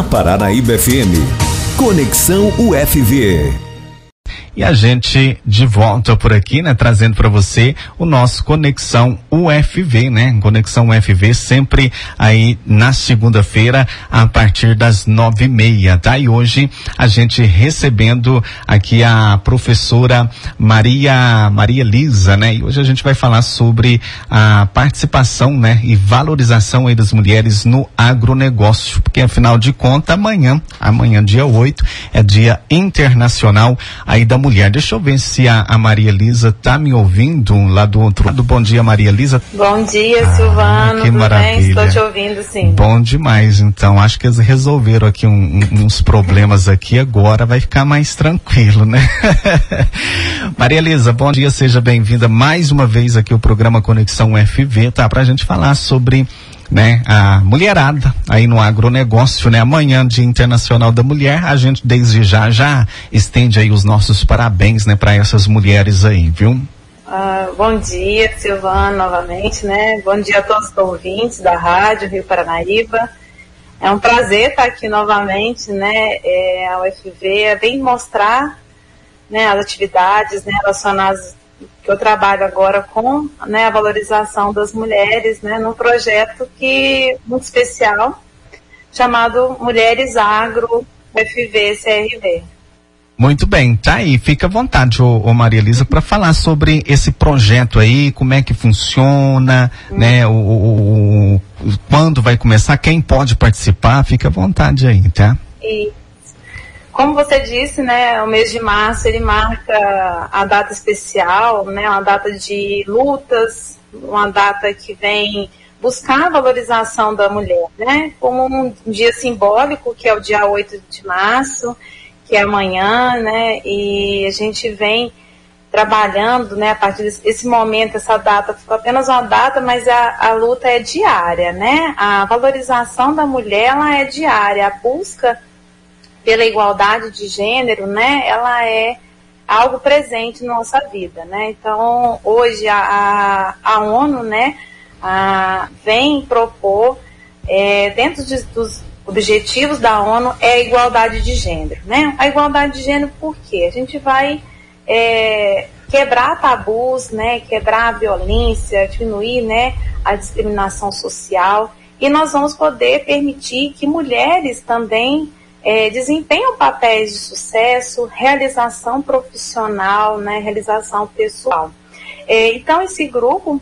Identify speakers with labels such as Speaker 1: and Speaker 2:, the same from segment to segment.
Speaker 1: na Paranaíba FM. Conexão UFV.
Speaker 2: E a gente de volta por aqui, né, trazendo para você o nosso Conexão UFV, né? Conexão UFV sempre aí na segunda-feira a partir das nove e meia, tá? E hoje a gente recebendo aqui a professora Maria Maria Lisa, né? E hoje a gente vai falar sobre a participação, né, e valorização aí das mulheres no agronegócio, porque afinal de contas amanhã, amanhã dia 8 é dia internacional aí da mulher. Deixa eu ver se a, a Maria Elisa tá me ouvindo lá do outro lado. Bom dia, Maria Elisa.
Speaker 3: Bom dia, ah, Silvano. Que maravilha. Bem? Estou te ouvindo, sim.
Speaker 2: Bom demais. Então, acho que eles resolveram aqui um, um, uns problemas aqui agora, vai ficar mais tranquilo, né? Maria Elisa, bom dia, seja bem-vinda mais uma vez aqui ao programa Conexão FV, tá? Pra gente falar sobre né, a mulherada aí no agronegócio, né? Amanhã, Dia Internacional da Mulher, a gente desde já já estende aí os nossos parabéns, né, para essas mulheres aí, viu?
Speaker 3: Uh, bom dia, Silvana, novamente, né? Bom dia a todos os ouvintes da Rádio Rio Paranaíba. É um prazer estar aqui novamente, né? É, a UFV vem mostrar né, as atividades né, relacionadas que eu trabalho agora com né, a valorização das mulheres, né, num projeto que muito especial chamado Mulheres Agro FV CRV.
Speaker 2: Muito bem, tá aí, fica à vontade, ô, ô Maria Elisa, para falar sobre esse projeto aí, como é que funciona, hum. né, o, o, o, quando vai começar, quem pode participar, fica à vontade aí, tá?
Speaker 3: E como você disse, né, o mês de março ele marca a data especial, né, uma data de lutas, uma data que vem buscar a valorização da mulher, né, como um dia simbólico, que é o dia 8 de março, que é amanhã, né, e a gente vem trabalhando, né, a partir desse momento, essa data ficou apenas uma data, mas a, a luta é diária, né, a valorização da mulher, ela é diária, a busca pela igualdade de gênero, né, ela é algo presente na nossa vida, né? Então, hoje a, a, a ONU, né, a, vem propor, é, dentro de, dos objetivos da ONU, é a igualdade de gênero, né? A igualdade de gênero por quê? A gente vai é, quebrar tabus, né, quebrar a violência, diminuir, né, a discriminação social e nós vamos poder permitir que mulheres também é, desempenham papéis de sucesso, realização profissional, né, realização pessoal. É, então, esse grupo,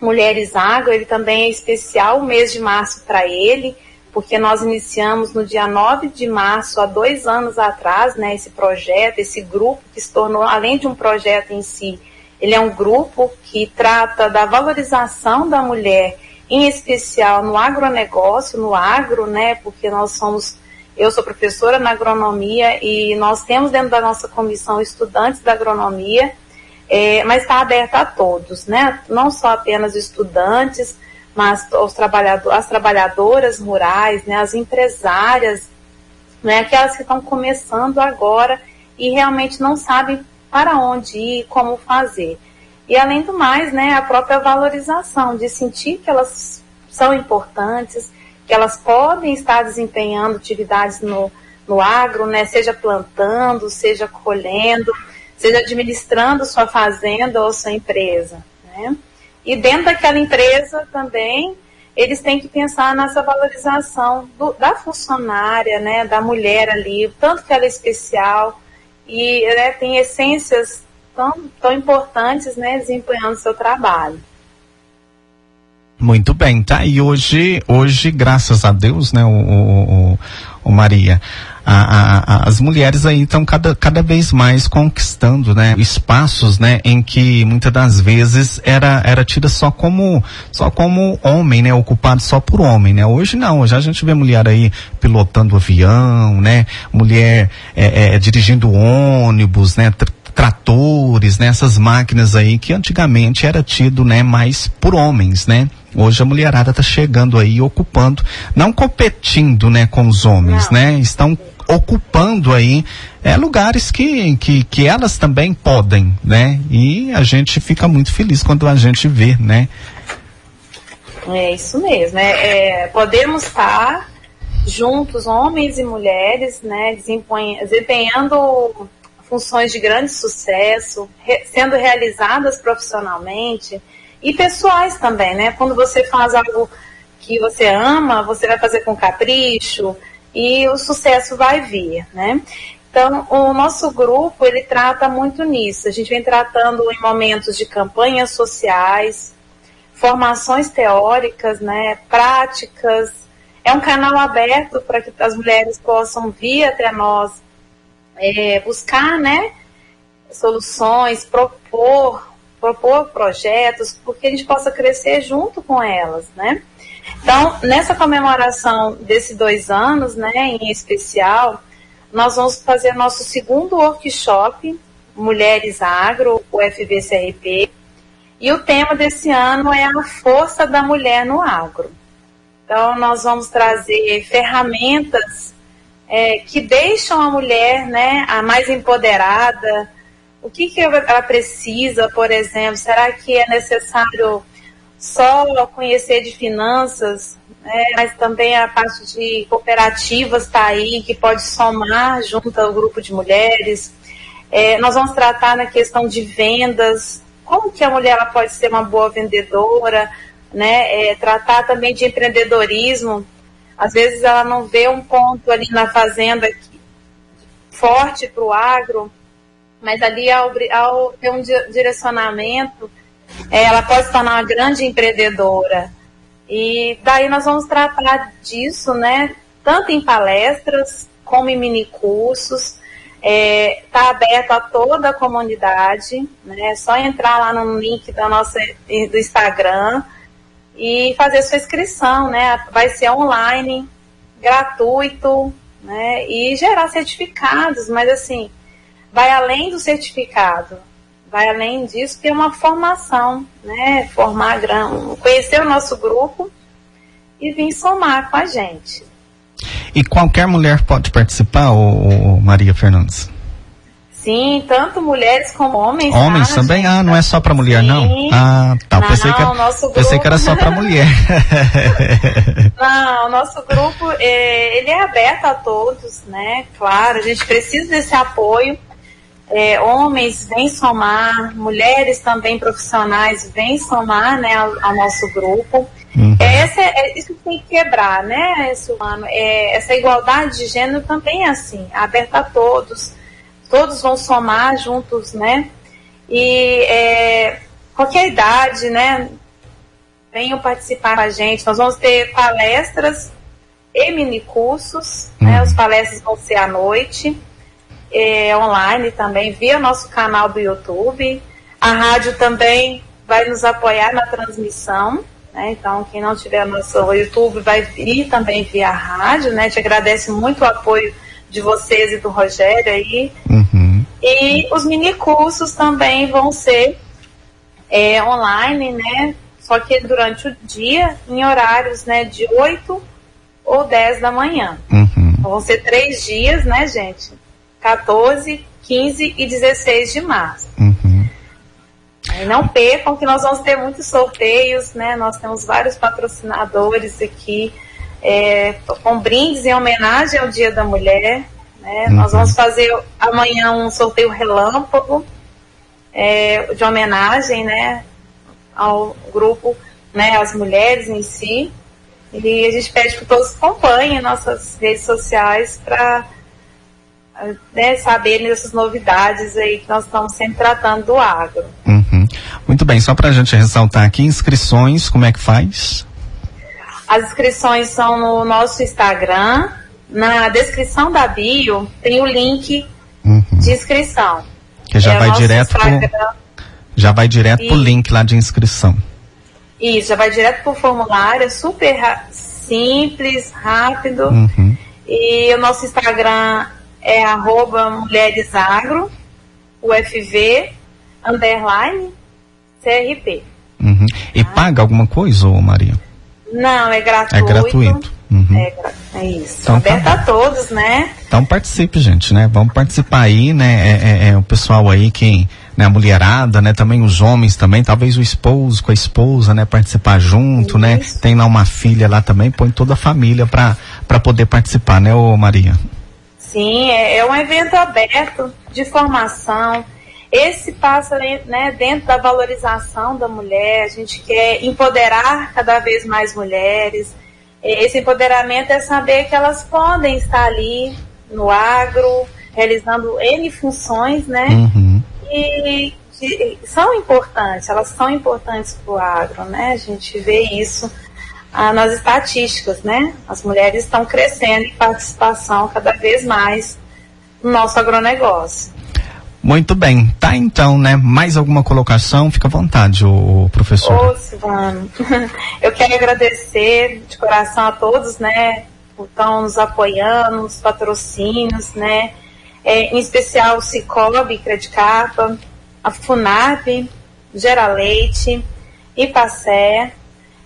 Speaker 3: Mulheres Agro, ele também é especial, o mês de março para ele, porque nós iniciamos no dia 9 de março, há dois anos atrás, né, esse projeto, esse grupo que se tornou, além de um projeto em si, ele é um grupo que trata da valorização da mulher, em especial no agronegócio, no agro, né, porque nós somos eu sou professora na agronomia e nós temos dentro da nossa comissão estudantes da agronomia, é, mas está aberta a todos, né? Não só apenas estudantes, mas os trabalhador, as trabalhadoras rurais, né? as empresárias, né? aquelas que estão começando agora e realmente não sabem para onde ir, como fazer. E além do mais, né, a própria valorização, de sentir que elas são importantes, elas podem estar desempenhando atividades no, no agro, né, seja plantando, seja colhendo, seja administrando sua fazenda ou sua empresa. Né? E dentro daquela empresa também, eles têm que pensar nessa valorização do, da funcionária, né, da mulher ali, tanto que ela é especial e né, tem essências tão, tão importantes né, desempenhando seu trabalho.
Speaker 2: Muito bem, tá? E hoje, hoje, graças a Deus, né, o, o, o Maria, a, a, as mulheres aí estão cada, cada vez mais conquistando, né, espaços, né, em que muitas das vezes era, era tida só como, só como homem, né, ocupado só por homem, né. Hoje não, hoje a gente vê mulher aí pilotando avião, né, mulher é, é, dirigindo ônibus, né, tratores, né, essas máquinas aí que antigamente era tido, né, mais por homens, né. Hoje a mulherada está chegando aí, ocupando, não competindo, né, com os homens, não. né? Estão ocupando aí é, lugares que, que, que elas também podem, né? E a gente fica muito feliz quando a gente vê, né?
Speaker 3: É isso mesmo. É, é podemos estar juntos, homens e mulheres, né, desempenhando funções de grande sucesso, re, sendo realizadas profissionalmente e pessoais também, né? Quando você faz algo que você ama, você vai fazer com capricho e o sucesso vai vir, né? Então, o nosso grupo, ele trata muito nisso. A gente vem tratando em momentos de campanhas sociais, formações teóricas, né, práticas. É um canal aberto para que as mulheres possam vir até nós é, buscar, né, soluções, propor, propor projetos, porque a gente possa crescer junto com elas, né? Então, nessa comemoração desses dois anos, né, em especial, nós vamos fazer nosso segundo workshop, Mulheres Agro, o FBCRP, e o tema desse ano é a força da mulher no agro. Então, nós vamos trazer ferramentas é, que deixam a mulher né, a mais empoderada. O que, que ela precisa, por exemplo? Será que é necessário só conhecer de finanças, né, mas também a parte de cooperativas está aí, que pode somar junto ao grupo de mulheres. É, nós vamos tratar na questão de vendas, como que a mulher pode ser uma boa vendedora, né? É, tratar também de empreendedorismo. Às vezes ela não vê um ponto ali na fazenda forte para o agro, mas ali ao, ao ter um direcionamento, é, ela pode se tornar uma grande empreendedora. E daí nós vamos tratar disso, né? Tanto em palestras como em mini cursos. Está é, tá aberto a toda a comunidade, né? É só entrar lá no link da nossa, do Instagram e fazer sua inscrição, né? Vai ser online, gratuito, né? E gerar certificados, mas assim, vai além do certificado, vai além disso, que é uma formação, né? Formar, conhecer o nosso grupo e vir somar com a gente.
Speaker 2: E qualquer mulher pode participar, ou, Maria Fernandes?
Speaker 3: Sim, tanto mulheres como homens.
Speaker 2: Homens tá, também? Gente? Ah, não é só para mulher, Sim. não? Ah, tá. Não, pensei, que era, grupo... pensei que era só para mulher.
Speaker 3: não, o nosso grupo, é, ele é aberto a todos, né? Claro, a gente precisa desse apoio. É, homens vêm somar, mulheres também profissionais vêm somar né, ao, ao nosso grupo. Uhum. Essa, é, isso tem que quebrar, né, esse. É, essa igualdade de gênero também é assim, aberta a todos. Todos vão somar juntos, né? E é, qualquer idade, né? Venham participar com a gente. Nós vamos ter palestras e mini cursos, né? uhum. né? As palestras vão ser à noite, é, online também, via nosso canal do YouTube. A rádio também vai nos apoiar na transmissão. Né? Então, quem não tiver nosso YouTube vai vir também via rádio, né? Te agradece muito o apoio de vocês e do Rogério aí. Uhum. E os mini cursos também vão ser é, online, né? Só que durante o dia, em horários né, de 8 ou 10 da manhã. Uhum. Então, vão ser três dias, né, gente? 14, 15 e 16 de março. Uhum. E não percam que nós vamos ter muitos sorteios, né? Nós temos vários patrocinadores aqui é, com brindes em homenagem ao Dia da Mulher. Né? Uhum. Nós vamos fazer amanhã um sorteio relâmpago é, de homenagem, né, ao grupo, né, às mulheres em si. E a gente pede que todos acompanhem nossas redes sociais para né, saberem dessas novidades aí que nós estamos sempre tratando do agro.
Speaker 2: Uhum. Muito bem, só para a gente ressaltar aqui, inscrições, como é que faz?
Speaker 3: As inscrições são no nosso Instagram. Na descrição da bio tem o link uhum. de inscrição.
Speaker 2: Que já é vai direto pro, já vai direto e, pro link lá de inscrição.
Speaker 3: Isso, já vai direto pro formulário, é super simples, rápido. Uhum. E o nosso Instagram é arroba mulheresagro, UFV, underline, CRP.
Speaker 2: Uhum. E tá? paga alguma coisa, ô Maria?
Speaker 3: Não, é gratuito. É gratuito. Uhum. É, é, isso. Então, Aberta tá a todos, né?
Speaker 2: Então participe, gente, né? Vamos participar aí, né? É, é, é o pessoal aí que né, a mulherada, né, também os homens também, talvez o esposo com a esposa, né, participar junto, né? Isso. né? Tem lá uma filha lá também, põe toda a família para para poder participar, né, ô Maria?
Speaker 3: Sim, é, é um evento aberto de formação. Esse passa né, dentro da valorização da mulher, a gente quer empoderar cada vez mais mulheres. Esse empoderamento é saber que elas podem estar ali no agro, realizando N funções, né? Uhum. E que são importantes, elas são importantes para o agro, né? A gente vê isso ah, nas estatísticas, né? As mulheres estão crescendo em participação cada vez mais no nosso agronegócio.
Speaker 2: Muito bem. Tá então, né? Mais alguma colocação? Fica à vontade, o professor.
Speaker 3: Ô, Silvano, eu quero agradecer de coração a todos, né? Por estão nos apoiando, os patrocínios, né? é, em especial o Cicobi, Credicapa, a FUNAP, Gera Leite, Ipacé,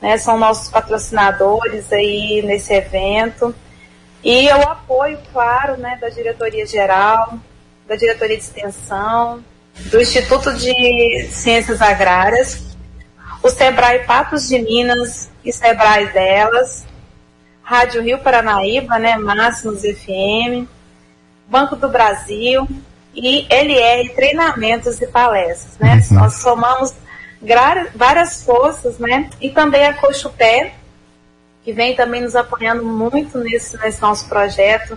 Speaker 3: né, são nossos patrocinadores aí nesse evento. E o apoio, claro, né, da diretoria geral, da diretoria de extensão, do Instituto de Ciências Agrárias, o Sebrae Patos de Minas e Sebrae delas, Rádio Rio Paranaíba, né, Máximos FM, Banco do Brasil e LR Treinamentos e Palestras, né? Uhum. Nós somamos várias forças, né? E também a Cochupé, que vem também nos apoiando muito nesse, nesse nosso projeto,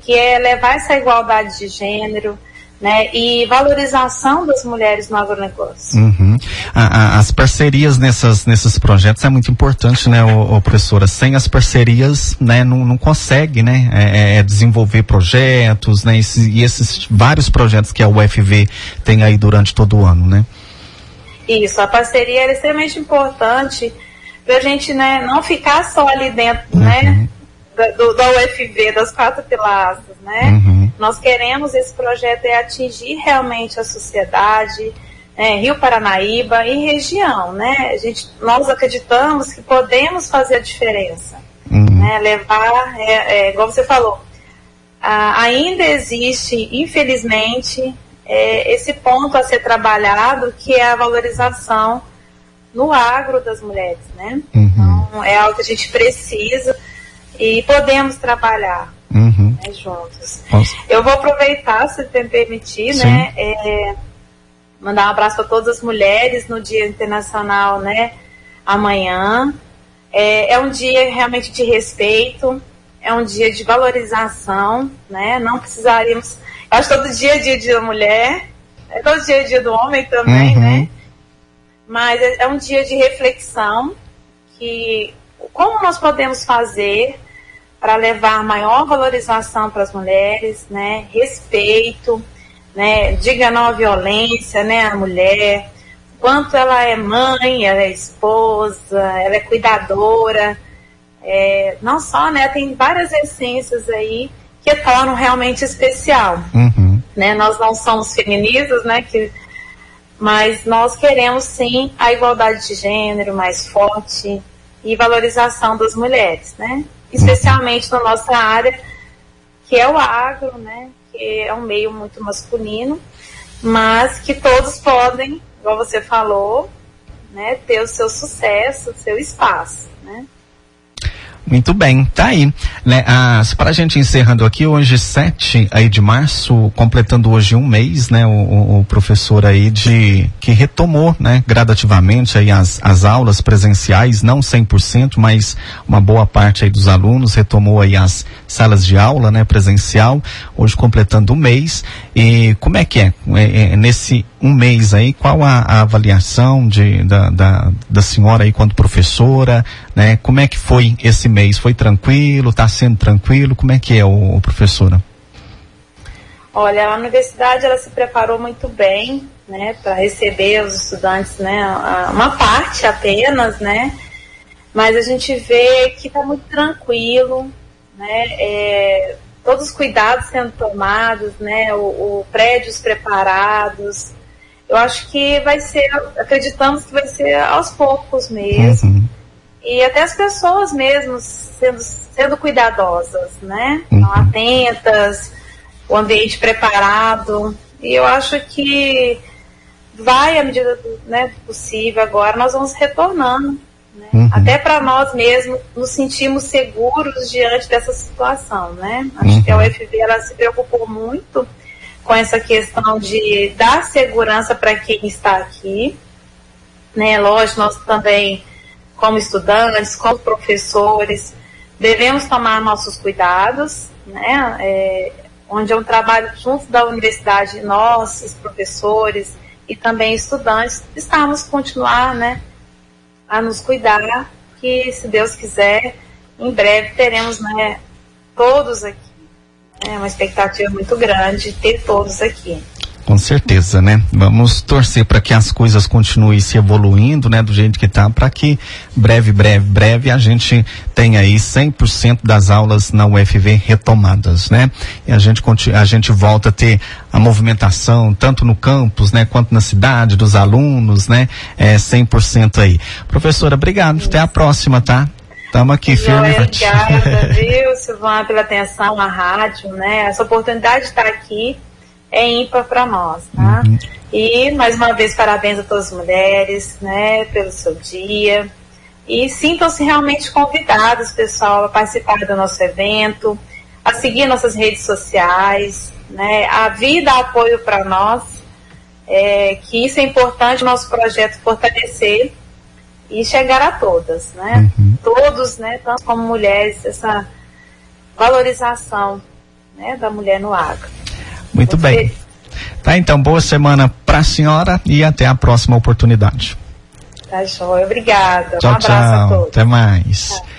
Speaker 3: que é levar essa igualdade de gênero, né, e valorização das mulheres no agronegócio.
Speaker 2: Uhum. A, a, as parcerias nessas, nesses projetos é muito importante, né, o, o professora? Sem as parcerias, né, não, não consegue, né, é, é, é desenvolver projetos, né, e, e esses vários projetos que a UFV tem aí durante todo o ano, né?
Speaker 3: Isso, a parceria é extremamente importante para a gente, né, não ficar só ali dentro, né, uhum. né, da, do, da UFV, das quatro pilastras, né? Uhum. Nós queremos, esse projeto é atingir realmente a sociedade, é, Rio Paranaíba e região, né? A gente, nós acreditamos que podemos fazer a diferença, uhum. né? Levar, é, é, igual você falou, a, ainda existe, infelizmente, é, esse ponto a ser trabalhado, que é a valorização no agro das mulheres, né? Uhum. Então, é algo que a gente precisa e podemos trabalhar uhum. né, juntos. Nossa. Eu vou aproveitar, se me permitir, Sim. né, é, mandar um abraço a todas as mulheres no Dia Internacional, né, amanhã. É, é um dia realmente de respeito, é um dia de valorização, né, não precisaríamos, acho que todo dia é dia da mulher, é todo dia é dia do homem também, uhum. né, mas é, é um dia de reflexão, que como nós podemos fazer para levar maior valorização para as mulheres, né, respeito, né, diga não à violência, né, à mulher, quanto ela é mãe, ela é esposa, ela é cuidadora, é, não só, né, tem várias essências aí que tornam realmente especial, uhum. né, nós não somos feministas, né, que, mas nós queremos sim a igualdade de gênero mais forte e valorização das mulheres, né, especialmente na nossa área, que é o agro, né? Que é um meio muito masculino, mas que todos podem, igual você falou, né, ter o seu sucesso, o seu espaço, né?
Speaker 2: Muito bem, tá aí. Né, ah, para a gente encerrando aqui, hoje 7 aí de março, completando hoje um mês, né, o, o, professor aí de que retomou, né, gradativamente aí as, as aulas presenciais, não 100%, mas uma boa parte aí dos alunos retomou aí as salas de aula, né, presencial, hoje completando um mês. E como é que é, é, é nesse um mês aí, qual a, a avaliação de, da, da, da senhora aí quanto professora, né? Como é que foi esse mês? Foi tranquilo? Está sendo tranquilo? Como é que é, o, o professora?
Speaker 3: Olha, a universidade ela se preparou muito bem, né, para receber os estudantes, né, uma parte apenas, né, mas a gente vê que está muito tranquilo, né, é, todos os cuidados sendo tomados, né, o, o prédios preparados. Eu acho que vai ser, acreditamos que vai ser aos poucos mesmo. Uhum e até as pessoas mesmo sendo, sendo cuidadosas, né? Uhum. atentas, o ambiente preparado. E eu acho que vai, à medida do né, possível agora, nós vamos retornando. Né? Uhum. Até para nós mesmos nos sentimos seguros diante dessa situação. Né? Acho uhum. que a UFV ela se preocupou muito com essa questão de dar segurança para quem está aqui. Né? Lógico, nós também, como estudantes, como professores, devemos tomar nossos cuidados, né? É, onde é um trabalho junto da universidade, nós, os professores e também estudantes, estamos continuar, né, a nos cuidar, que se Deus quiser, em breve teremos, né, todos aqui. É uma expectativa muito grande ter todos aqui.
Speaker 2: Com certeza, né? Vamos torcer para que as coisas continuem se evoluindo, né, do jeito que tá, para que breve, breve, breve a gente tenha aí 100% das aulas na UFV retomadas, né? E a gente a gente volta a ter a movimentação tanto no campus, né, quanto na cidade dos alunos, né? É 100% aí. Professora, obrigado. Até a próxima, tá? Estamos aqui firme.
Speaker 3: Obrigada, viu, Silvana, pela atenção à rádio, né? Essa oportunidade de estar aqui é ímpar para nós, tá? Uhum. E mais uma vez parabéns a todas as mulheres, né, pelo seu dia. E sintam-se realmente convidados, pessoal, a participar do nosso evento, a seguir nossas redes sociais, né? A vida apoio para nós, é, que isso é importante, nosso projeto fortalecer e chegar a todas, né? Uhum. Todos, né, tanto como mulheres, essa valorização né, da mulher no agro.
Speaker 2: Muito Você... bem. Tá, então, boa semana para a senhora e até a próxima oportunidade.
Speaker 3: Tá joia, obrigada.
Speaker 2: Tchau, um abraço tchau. a todos. Até mais. Tá.